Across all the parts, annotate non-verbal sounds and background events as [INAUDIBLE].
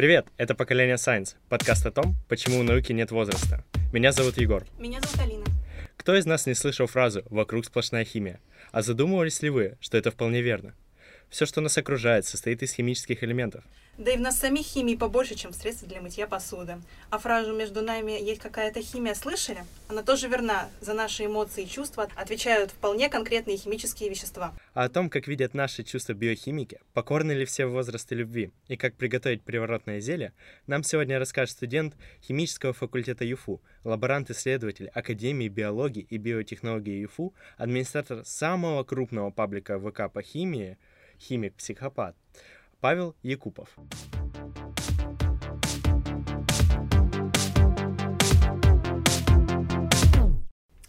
Привет, это «Поколение Science», подкаст о том, почему у науки нет возраста. Меня зовут Егор. Меня зовут Алина. Кто из нас не слышал фразу «вокруг сплошная химия»? А задумывались ли вы, что это вполне верно? Все, что нас окружает, состоит из химических элементов. Да и в нас самих химии побольше, чем в для мытья посуды. А фразу «между нами есть какая-то химия» слышали? Она тоже верна. За наши эмоции и чувства отвечают вполне конкретные химические вещества. А о том, как видят наши чувства биохимики, покорны ли все возрасты любви и как приготовить приворотное зелье, нам сегодня расскажет студент химического факультета ЮФУ, лаборант-исследователь Академии биологии и биотехнологии ЮФУ, администратор самого крупного паблика ВК по химии – химик-психопат Павел Якупов.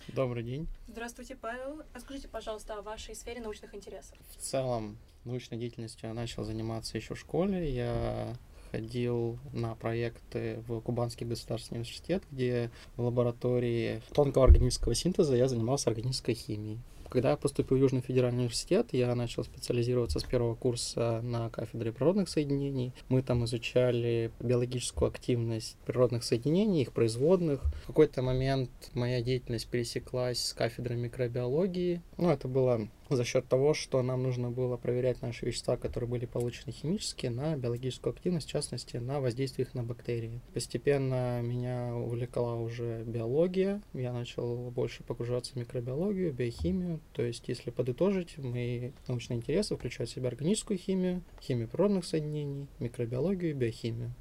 Добрый день. Здравствуйте, Павел. Расскажите, пожалуйста, о вашей сфере научных интересов. В целом, научной деятельностью я начал заниматься еще в школе. Я ходил на проекты в Кубанский государственный университет, где в лаборатории тонкого органического синтеза я занимался органической химией. Когда я поступил в Южный федеральный университет, я начал специализироваться с первого курса на кафедре природных соединений. Мы там изучали биологическую активность природных соединений, их производных. В какой-то момент моя деятельность пересеклась с кафедрой микробиологии. Ну, это было за счет того, что нам нужно было проверять наши вещества, которые были получены химически, на биологическую активность, в частности, на воздействие их на бактерии. Постепенно меня увлекала уже биология, я начал больше погружаться в микробиологию, биохимию, то есть, если подытожить, мои научные интересы включают в себя органическую химию, химию природных соединений, микробиологию и биохимию.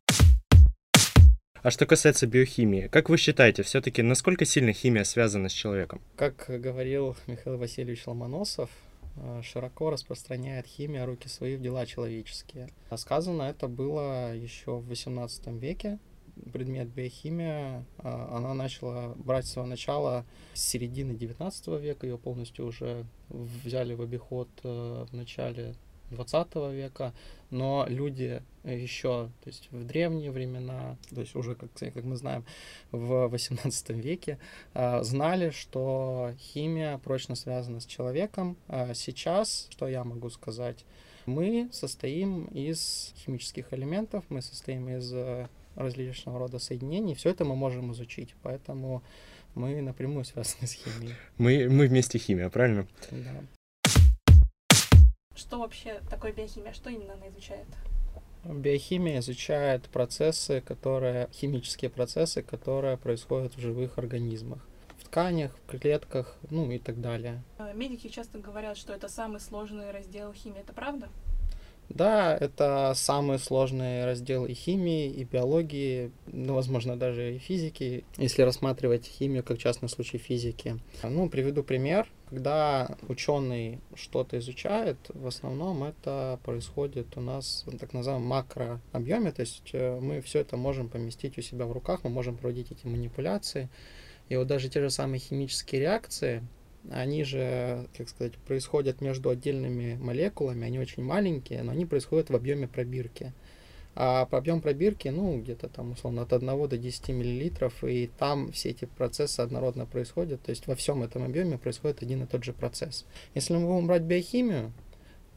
А что касается биохимии, как вы считаете, все-таки насколько сильно химия связана с человеком? Как говорил Михаил Васильевич Ломоносов, э, широко распространяет химия руки свои в дела человеческие. А сказано это было еще в XVIII веке. Предмет биохимия, э, она начала брать свое начало с середины XIX века, ее полностью уже взяли в обиход э, в начале 20 века, но люди еще, то есть в древние времена, то есть уже, как, как мы знаем, в 18 веке, а, знали, что химия прочно связана с человеком. А сейчас, что я могу сказать, мы состоим из химических элементов, мы состоим из э, различного рода соединений, все это мы можем изучить, поэтому мы напрямую связаны с химией. Мы, мы вместе химия, правильно? Да. Что вообще такое биохимия? Что именно она изучает? Биохимия изучает процессы, которые, химические процессы, которые происходят в живых организмах. В тканях, в клетках, ну и так далее. А, медики часто говорят, что это самый сложный раздел химии. Это правда? Да, это самый сложный раздел и химии, и биологии, ну, возможно, даже и физики, если рассматривать химию как частный случай физики. Ну, приведу пример. Когда ученый что-то изучает, в основном это происходит у нас в так называемом макрообъеме, то есть э, мы все это можем поместить у себя в руках, мы можем проводить эти манипуляции. И вот даже те же самые химические реакции, они же, как сказать, происходят между отдельными молекулами, они очень маленькие, но они происходят в объеме пробирки. А объем пробирки, ну, где-то там, условно, от 1 до 10 миллилитров, и там все эти процессы однородно происходят, то есть во всем этом объеме происходит один и тот же процесс. Если мы будем брать биохимию,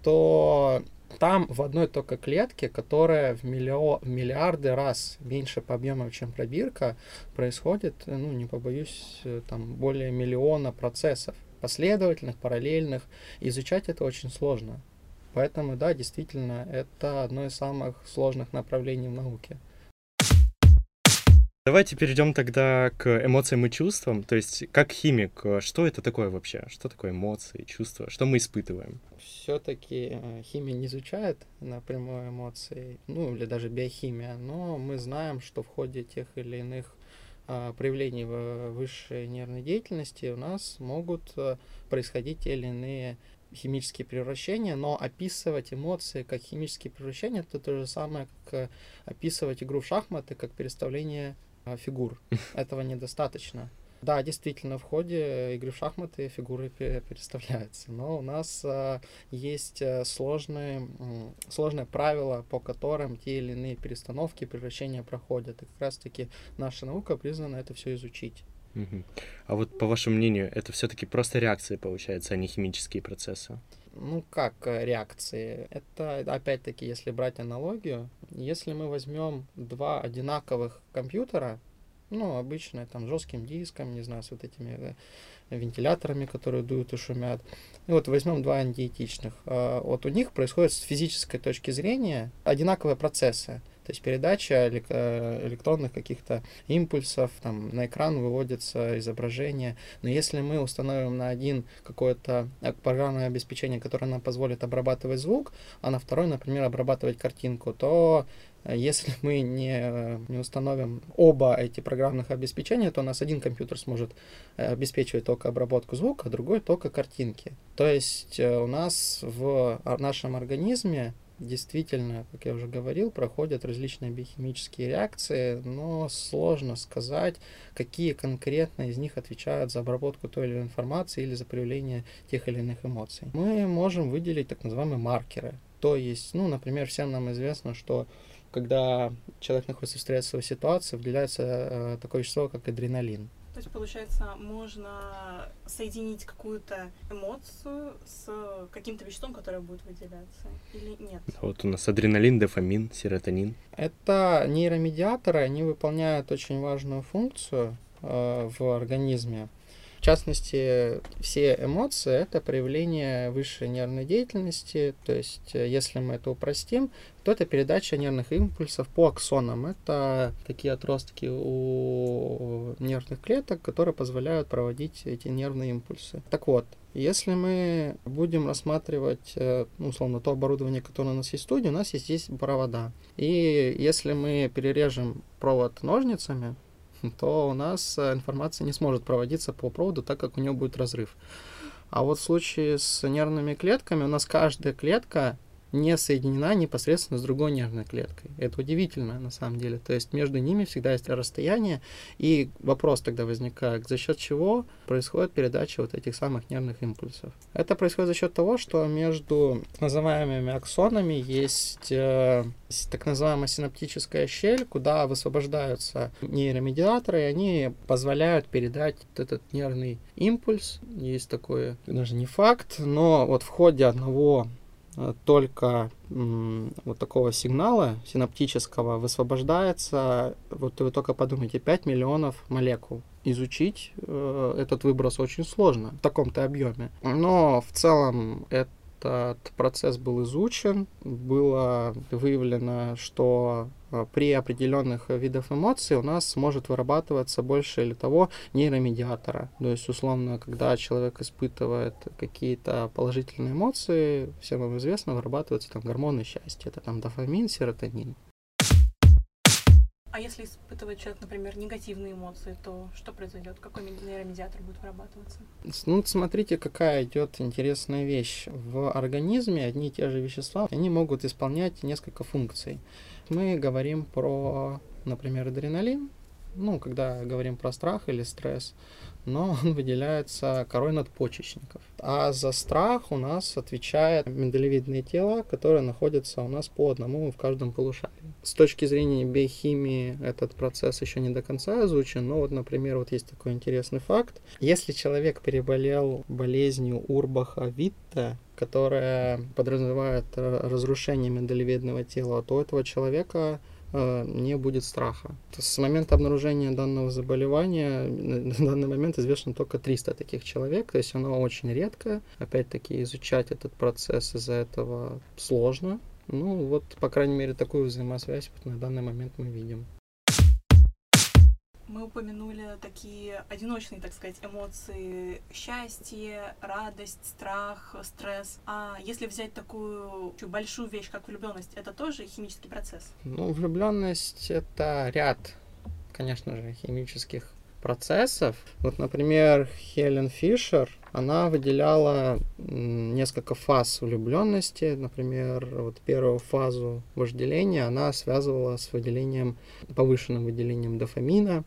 то там в одной только клетке, которая в, миллио, в миллиарды раз меньше по объему, чем пробирка, происходит, ну, не побоюсь, э, там более миллиона процессов последовательных, параллельных. Изучать это очень сложно. Поэтому, да, действительно, это одно из самых сложных направлений в науке. Давайте перейдем тогда к эмоциям и чувствам. То есть, как химик, что это такое вообще? Что такое эмоции, чувства? Что мы испытываем? Все-таки э, химия не изучает напрямую эмоции, ну или даже биохимия, но мы знаем, что в ходе тех или иных а, проявлений высшей нервной деятельности у нас могут э, происходить те или иные химические превращения, но описывать эмоции как химические превращения это то же самое, как э, описывать игру в шахматы как переставление фигур. [LAUGHS] Этого недостаточно. Да, действительно, в ходе игры в шахматы фигуры переставляются, но у нас а, есть э, сложные, сложные правила, по которым те или иные перестановки, превращения проходят. И как раз-таки наша наука призвана это все изучить. А вот по вашему мнению, это все-таки просто реакции, получается, а не химические процессы? Ну, как э, реакции? Это, опять-таки, если брать аналогию, если мы возьмем два одинаковых компьютера, ну, обычно там жестким диском, не знаю, с вот этими э, вентиляторами, которые дуют и шумят. И вот возьмем два антиэтичных. А, вот у них происходит с физической точки зрения одинаковые процессы. То есть передача э, электронных каких-то импульсов, там на экран выводится изображение. Но если мы установим на один какое-то э, программное обеспечение, которое нам позволит обрабатывать звук, а на второй, например, обрабатывать картинку, то э, если [LAUGHS] мы не, не установим оба эти программных обеспечения, то у нас один компьютер сможет обеспечивать только обработку звука, а другой только картинки. То есть у нас в нашем организме действительно, как я уже говорил, проходят различные биохимические реакции, но сложно сказать, какие конкретно из них отвечают за обработку той или иной информации или за проявление тех или иных эмоций. Мы можем выделить так называемые маркеры. То есть, ну, например, всем нам известно, что когда человек находится в стрессовой ситуации, выделяется э, такое вещество, как адреналин. То есть, получается, можно соединить какую-то эмоцию с каким-то веществом, которое будет выделяться, или нет? Вот у нас адреналин, дофамин, серотонин. Это нейромедиаторы, они выполняют очень важную функцию э, в организме. Частности, все эмоции — это проявление высшей нервной деятельности. То есть, э, если мы это упростим, то это передача нервных импульсов по аксонам. Это такие отростки у нервных клеток, которые позволяют проводить эти нервные импульсы. Так вот, если мы будем рассматривать, э, ну, условно, то оборудование, которое у нас есть в студии, у нас есть здесь провода. И если мы перережем провод ножницами, то у нас э, информация не сможет проводиться по проводу, так как у нее будет разрыв. А вот в случае с нервными клетками у нас каждая клетка не соединена непосредственно с другой нервной клеткой. Это удивительно на самом деле. То есть между ними всегда есть расстояние, и вопрос тогда возникает, за счет чего происходит передача вот этих самых нервных импульсов. Это происходит за счет того, что между называемыми аксонами есть э, так называемая синаптическая щель, куда высвобождаются нейромедиаторы, и они позволяют передать вот этот нервный импульс. Есть такой, даже не факт, но вот в ходе одного только вот такого сигнала синаптического высвобождается, вот вы только подумайте, 5 миллионов молекул. Изучить э, этот выброс очень сложно в таком-то объеме. Но в целом это этот процесс был изучен, было выявлено, что при определенных видах эмоций у нас может вырабатываться больше или того нейромедиатора. То есть, условно, когда человек испытывает какие-то положительные эмоции, всем вам известно, вырабатываются там гормоны счастья. Это там дофамин, серотонин. А если испытывает человек, например, негативные эмоции, то что произойдет? Какой нейромедиатор будет вырабатываться? Ну, смотрите, какая идет интересная вещь. В организме одни и те же вещества, они могут исполнять несколько функций. Мы говорим про, например, адреналин, ну, когда говорим про страх или стресс, но [LAUGHS] он выделяется корой надпочечников. А за страх у нас отвечает миндалевидные тела, которые находятся у нас по одному в каждом полушарии. С точки зрения биохимии этот процесс еще не до конца изучен, но вот, например, вот есть такой интересный факт. Если человек переболел болезнью Урбаха Витта, которая подразумевает разрушение миндалевидного тела, то у этого человека не будет страха. С момента обнаружения данного заболевания на данный момент известно только 300 таких человек, то есть оно очень редкое. Опять-таки изучать этот процесс из-за этого сложно. Ну вот, по крайней мере, такую взаимосвязь на данный момент мы видим. Мы упомянули такие одиночные, так сказать, эмоции счастье, радость, страх, стресс. А если взять такую большую вещь, как влюбленность, это тоже химический процесс? Ну, влюбленность это ряд, конечно же, химических процессов. Вот, например, Хелен Фишер, она выделяла несколько фаз влюбленности. Например, вот первую фазу вожделения она связывала с выделением, повышенным выделением дофамина.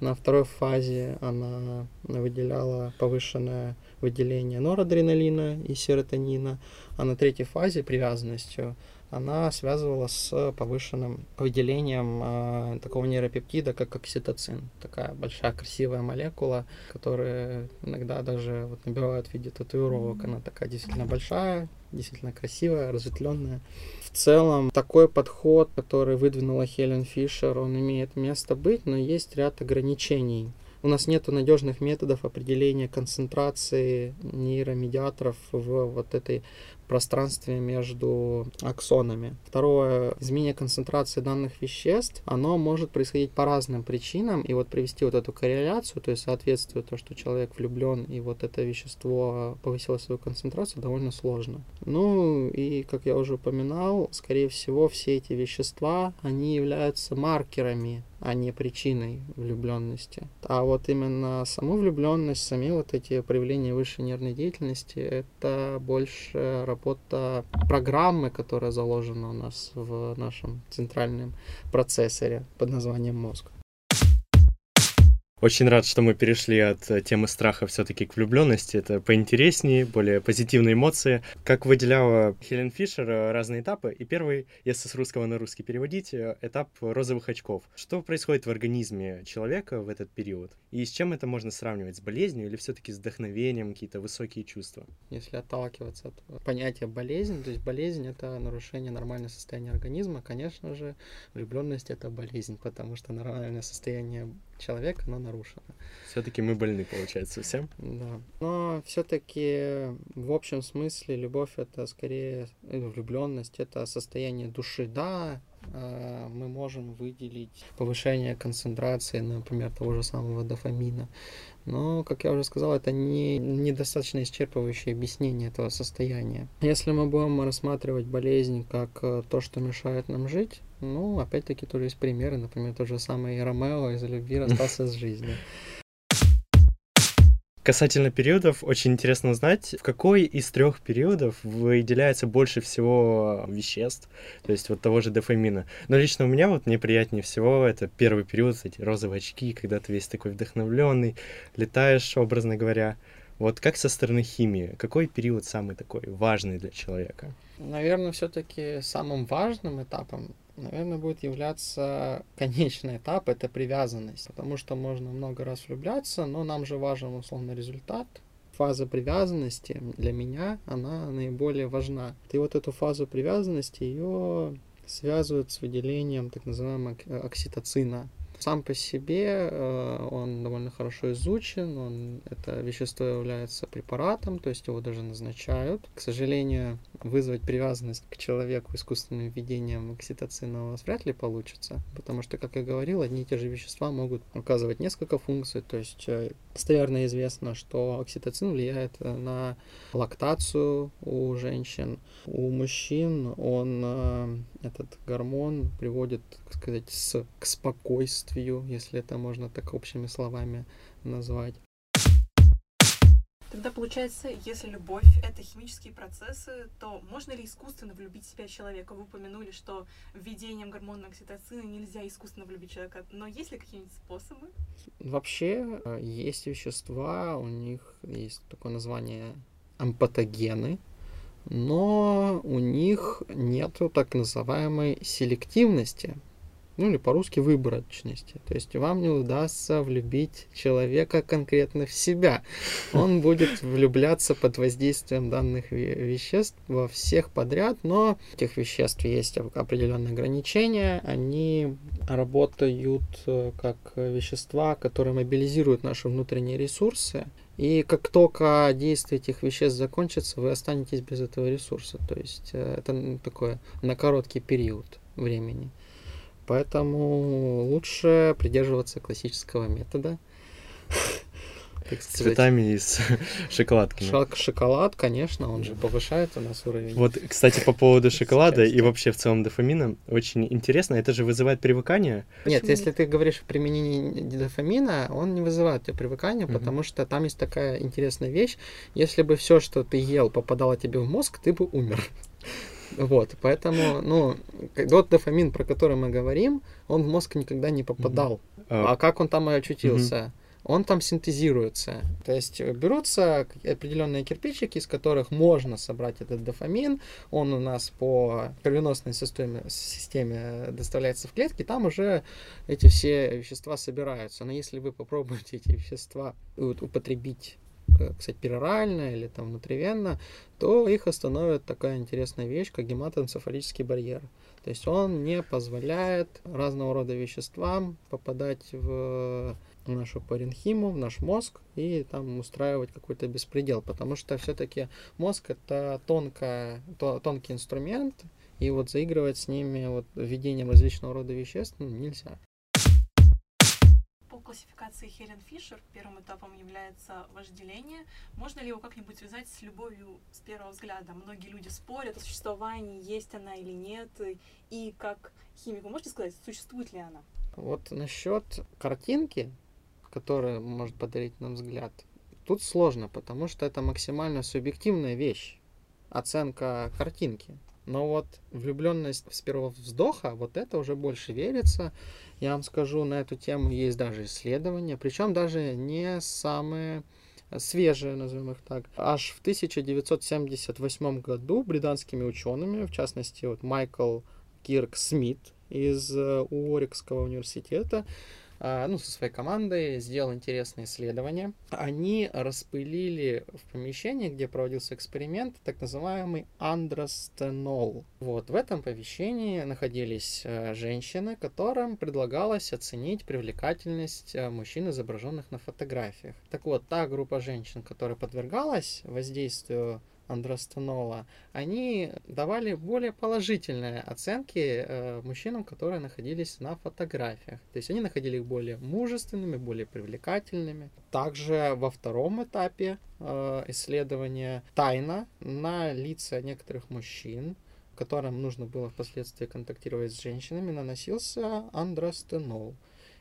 На второй фазе она выделяла повышенное выделение норадреналина и серотонина, а на третьей фазе привязанностью она связывала с повышенным выделением э, такого нейропептида, как окситоцин. Такая большая красивая молекула, которая иногда даже вот набивают в виде татуировок. Она такая действительно большая, действительно красивая, разветвленная. В целом, такой подход, который выдвинула Хелен Фишер, он имеет место быть, но есть ряд ограничений. У нас нет надежных методов определения концентрации нейромедиаторов в вот этой пространстве между аксонами. Второе, изменение концентрации данных веществ, оно может происходить по разным причинам, и вот привести вот эту корреляцию, то есть соответствие то, что человек влюблен, и вот это вещество повысило свою концентрацию, довольно сложно. Ну и, как я уже упоминал, скорее всего, все эти вещества, они являются маркерами а не причиной влюбленности. А вот именно саму влюбленность, сами вот эти проявления высшей нервной деятельности, это больше работа программы, которая заложена у нас в нашем центральном процессоре под названием мозг. Очень рад, что мы перешли от э, темы страха все-таки к влюбленности. Это поинтереснее, более позитивные эмоции. Как выделяла Хелен Фишер э, разные этапы. И первый, если с русского на русский переводить, э, этап розовых очков. Что происходит в организме человека в этот период? И с чем это можно сравнивать? С болезнью или все-таки с вдохновением, какие-то высокие чувства? Если отталкиваться от понятия болезнь, то есть болезнь это нарушение нормального состояния организма, конечно же, влюбленность это болезнь, потому что нормальное состояние человека, оно нарушено. Все-таки мы больны, получается, всем. Да. Но все-таки в общем смысле любовь это скорее э, влюбленность, это состояние души. Да, мы можем выделить повышение концентрации, например, того же самого дофамина. Но, как я уже сказал, это не недостаточно исчерпывающее объяснение этого состояния. Если мы будем рассматривать болезнь как э, то, что мешает нам жить, ну, опять-таки, тоже есть примеры, например, тот же самый Ромео из любви расстался с жизнью. [LAUGHS] Касательно периодов, очень интересно узнать, в какой из трех периодов выделяется больше всего веществ, то есть вот того же дофамина. Но лично у меня вот мне приятнее всего это первый период, эти розовые очки, когда ты весь такой вдохновленный, летаешь, образно говоря. Вот как со стороны химии, какой период самый такой важный для человека? Наверное, все-таки самым важным этапом наверное, будет являться конечный этап, это привязанность. Потому что можно много раз влюбляться, но нам же важен, условно, результат. Фаза привязанности для меня, она наиболее важна. И вот эту фазу привязанности, ее связывают с выделением так называемого окситоцина. Сам по себе э, он довольно хорошо изучен, он, это вещество является препаратом, то есть его даже назначают. К сожалению, вызвать привязанность к человеку искусственным введением окситоцина у вас вряд ли получится, потому что, как я говорил, одни и те же вещества могут оказывать несколько функций, то есть э, достоверно известно, что окситоцин влияет на лактацию у женщин, у мужчин он, э, этот гормон приводит, так сказать, с, к спокойствию, если это можно так общими словами назвать. Тогда получается, если любовь — это химические процессы, то можно ли искусственно влюбить в себя человека? Вы упомянули, что введением гормона окситоцина нельзя искусственно влюбить человека, но есть ли какие-нибудь способы? Вообще э, есть вещества, у них есть такое название ампатогены, но у них нету так называемой селективности ну или по-русски выборочности. То есть вам не удастся влюбить человека конкретно в себя. Он будет влюбляться под воздействием данных веществ во всех подряд, но этих веществ есть определенные ограничения. Они работают э, как вещества, которые мобилизируют наши внутренние ресурсы. И как только действие этих веществ закончится, вы останетесь без этого ресурса. То есть э, это такое на короткий период времени. Поэтому лучше придерживаться классического метода. [LAUGHS] С цветами и с [LAUGHS] шоколадками. Шок шоколад, конечно, он же повышает у нас уровень. Вот, кстати, по поводу [LAUGHS] шоколада и вообще в целом дофамина, очень интересно, это же вызывает привыкание? Нет, если ты говоришь о применении дофамина, он не вызывает тебе привыкания, потому что там есть такая интересная вещь, если бы все, что ты ел, попадало тебе в мозг, ты бы умер. Вот, поэтому, ну, тот дофамин, про который мы говорим, он в мозг никогда не попадал. Mm-hmm. А как он там и очутился? Mm-hmm он там синтезируется. То есть берутся определенные кирпичики, из которых можно собрать этот дофамин. Он у нас по кровеносной системе, системе доставляется в клетки, там уже эти все вещества собираются. Но если вы попробуете эти вещества употребить Э, кстати, перорально или там внутривенно, то их остановит такая интересная вещь, как гематоэнцефалический барьер. То есть он не позволяет разного рода веществам попадать в нашу паренхиму, в наш мозг и там устраивать какой-то беспредел, потому что все-таки мозг это тонкая, то, тонкий инструмент, и вот заигрывать с ними вот введением различного рода веществ ну, нельзя классификации Хелен Фишер первым этапом является вожделение. Можно ли его как-нибудь связать с любовью с первого взгляда? Многие люди спорят о существовании, есть она или нет, и как химик, вы можете сказать, существует ли она? Вот насчет картинки, которая может подарить нам взгляд, тут сложно, потому что это максимально субъективная вещь, оценка картинки. Но вот влюбленность с первого вздоха, вот это уже больше верится. Я вам скажу, на эту тему есть даже исследования, причем даже не самые свежие, назовем их так. Аж в 1978 году британскими учеными, в частности, вот Майкл Кирк Смит из э, Уорикского университета, ну, со своей командой сделал интересное исследование. Они распылили в помещении, где проводился эксперимент, так называемый андростенол. Вот, в этом помещении находились э, женщины, которым предлагалось оценить привлекательность э, мужчин, изображенных на фотографиях. Так вот, та группа женщин, которая подвергалась воздействию андростанола, они давали более положительные оценки э, мужчинам, которые находились на фотографиях. То есть они находили их более мужественными, более привлекательными. Также во втором этапе э, исследования тайна на лица некоторых мужчин, которым нужно было впоследствии контактировать с женщинами, наносился андростенол.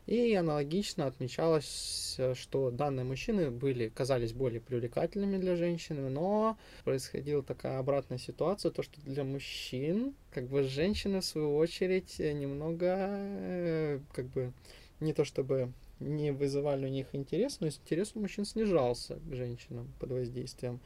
И аналогично отмечалось, что данные мужчины были, казались более привлекательными для женщины, но происходила такая обратная ситуация, то что для мужчин, как бы женщины в свою очередь немного, э, как бы, не то чтобы не вызывали у них интерес, но интерес у мужчин снижался к женщинам под воздействием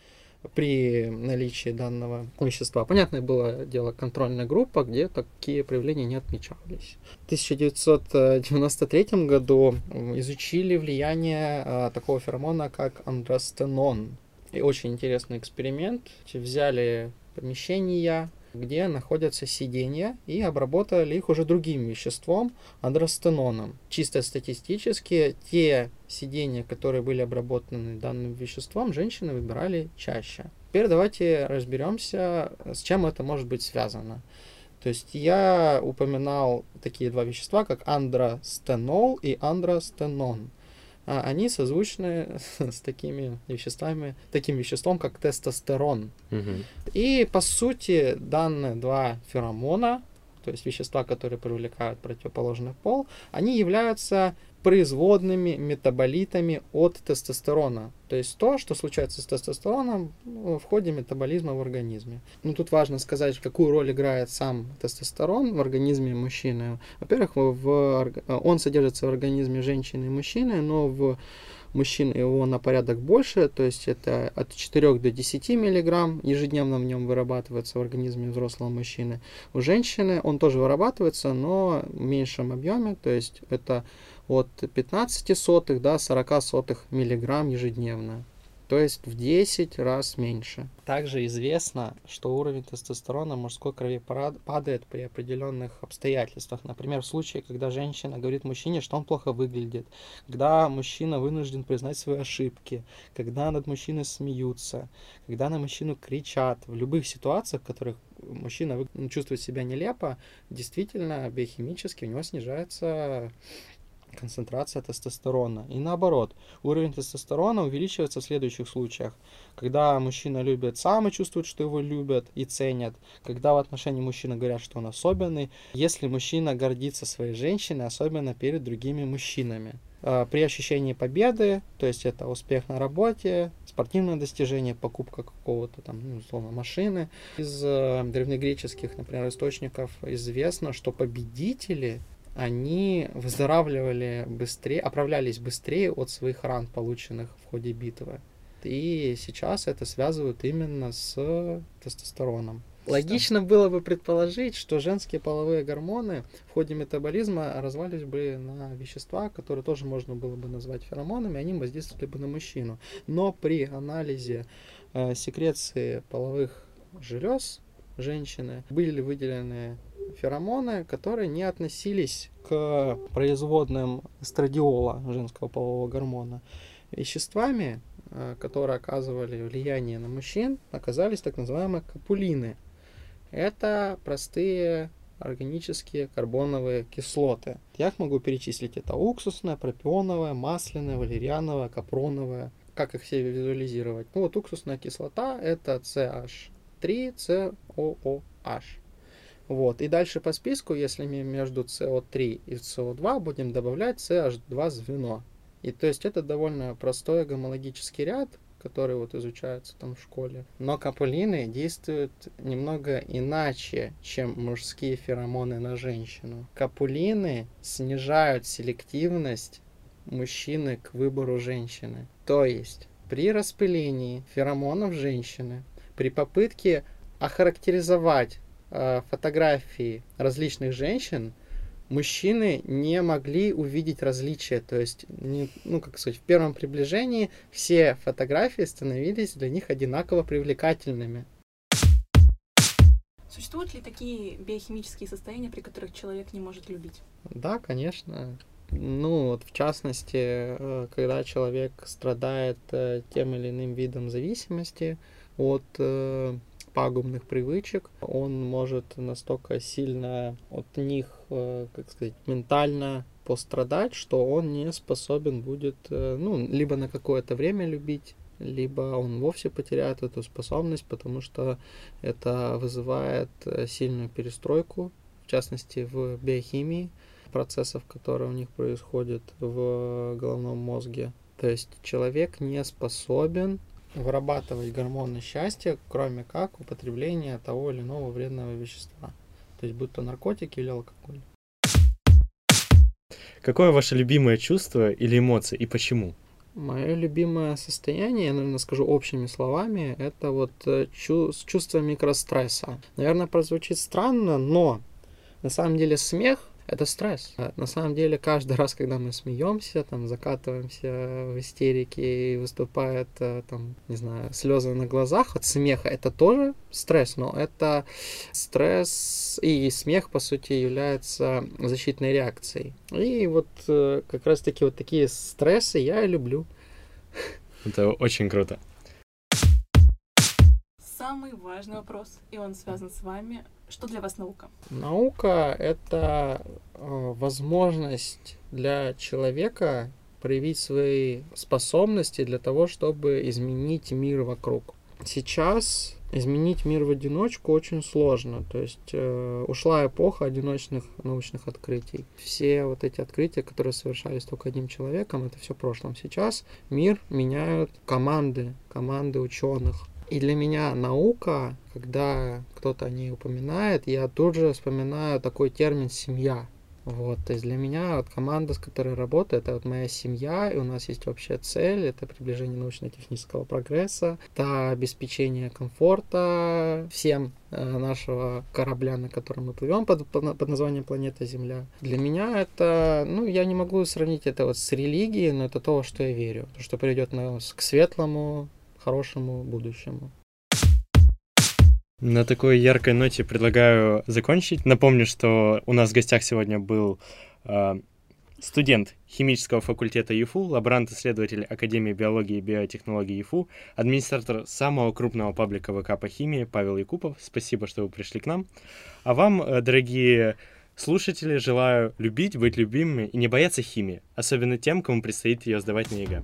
при наличии данного вещества. Понятное было дело, контрольная группа, где такие проявления не отмечались. В 1993 году изучили влияние а, такого феромона, как андростенон. И очень интересный эксперимент. Взяли помещения, где находятся сиденья, и обработали их уже другим веществом, андростеноном. Чисто статистически, те сиденья, которые были обработаны данным веществом, женщины выбирали чаще. Теперь давайте разберемся, с чем это может быть связано. То есть я упоминал такие два вещества, как андростенол и андростенон. А они созвучны [LAUGHS] с такими веществами, таким веществом, как тестостерон. Угу. И по сути данные два феромона, то есть вещества, которые привлекают противоположный пол, они являются производными метаболитами от тестостерона. То есть то, что случается с тестостероном в ходе метаболизма в организме. Ну, тут важно сказать, какую роль играет сам тестостерон в организме мужчины. Во-первых, в, он содержится в организме женщины и мужчины, но в мужчин его на порядок больше, то есть это от 4 до 10 миллиграмм ежедневно в нем вырабатывается в организме взрослого мужчины. У женщины он тоже вырабатывается, но в меньшем объеме, то есть это от 15 сотых до 40 сотых миллиграмм ежедневно. То есть в 10 раз меньше. Также известно, что уровень тестостерона в мужской крови падает при определенных обстоятельствах. Например, в случае, когда женщина говорит мужчине, что он плохо выглядит, когда мужчина вынужден признать свои ошибки, когда над мужчиной смеются, когда на мужчину кричат. В любых ситуациях, в которых мужчина чувствует себя нелепо, действительно биохимически у него снижается концентрация тестостерона. И наоборот, уровень тестостерона увеличивается в следующих случаях. Когда мужчина любит сам и чувствует, что его любят и ценят. Когда в отношении мужчины говорят, что он особенный. Если мужчина гордится своей женщиной, особенно перед другими мужчинами. А, при ощущении победы, то есть это успех на работе, спортивное достижение, покупка какого-то там, ну, условно, машины. Из э, древнегреческих, например, источников известно, что победители они выздоравливали быстрее, оправлялись быстрее от своих ран, полученных в ходе битвы. И сейчас это связывают именно с тестостероном. Логично было бы предположить, что женские половые гормоны в ходе метаболизма развалились бы на вещества, которые тоже можно было бы назвать феромонами, они воздействовали бы на мужчину. Но при анализе э, секреции половых желез женщины были выделены феромоны, которые не относились к производным эстрадиола, женского полового гормона. Веществами, э, которые оказывали влияние на мужчин, оказались так называемые капулины. Это простые органические карбоновые кислоты. Я их могу перечислить. Это уксусная, пропионовая, масляная, валериановая, капроновая. Как их все визуализировать? Ну вот уксусная кислота это CH3COOH. Вот. И дальше по списку, если мы между CO3 и CO2 будем добавлять CH2 звено. И то есть это довольно простой гомологический ряд, который вот изучается там в школе. Но капулины действуют немного иначе, чем мужские феромоны на женщину. Капулины снижают селективность мужчины к выбору женщины. То есть при распылении феромонов женщины, при попытке охарактеризовать э, фотографии различных женщин, мужчины не могли увидеть различия. То есть, не, ну, как сказать, в первом приближении все фотографии становились для них одинаково привлекательными. Существуют ли такие биохимические состояния, при которых человек не может любить? Да, конечно. Ну, вот в частности, э, когда человек страдает э, тем или иным видом зависимости от пагубных привычек, он может настолько сильно от них, э, как сказать, ментально пострадать, что он не способен будет, э, ну, либо на какое-то время любить, либо он вовсе потеряет эту способность, потому что это вызывает э, сильную перестройку, в частности, в биохимии процессов, которые у них происходят в головном мозге. То есть человек не способен вырабатывать гормоны счастья, кроме как употребления того или иного вредного вещества. То есть будь то наркотики или алкоголь. Какое ваше любимое чувство или эмоция и почему? Мое любимое состояние, я, наверное, скажу общими словами, это вот э, чу- чувство микростресса. Наверное, прозвучит странно, но на самом деле смех это стресс. А на самом деле, каждый раз, когда мы смеемся, там, закатываемся в истерике и выступает, э, там, не знаю, слезы на глазах от смеха, это тоже стресс, но это стресс и смех, по сути, является защитной реакцией. И вот э, как раз-таки вот такие стрессы я люблю. Это очень круто. Самый важный вопрос, и он связан с вами. Что для вас наука? Наука — это э, возможность для человека проявить свои способности для того, чтобы изменить мир вокруг. Сейчас изменить мир в одиночку очень сложно. То есть э, ушла эпоха одиночных научных открытий. Все вот эти открытия, которые совершались только одним человеком, это все в прошлом. Сейчас мир меняют команды, команды ученых. И для меня наука, когда кто-то о ней упоминает, я тут же вспоминаю такой термин «семья». Вот, то есть для меня вот команда, с которой работаю, это вот моя семья, и у нас есть общая цель, это приближение научно-технического прогресса, это обеспечение комфорта всем э, нашего корабля, на котором мы плывем под, под, названием планета Земля. Для меня это, ну, я не могу сравнить это вот с религией, но это то, во что я верю, то, что приведет нас к светлому, хорошему будущему. На такой яркой ноте предлагаю закончить. Напомню, что у нас в гостях сегодня был э, студент химического факультета ЮФУ, лаборант-исследователь Академии биологии и биотехнологий ЮФУ, администратор самого крупного паблика ВК по химии Павел Якупов. Спасибо, что вы пришли к нам. А вам, э, дорогие слушатели, желаю любить, быть любимыми и не бояться химии, особенно тем, кому предстоит ее сдавать на ЕГЭ.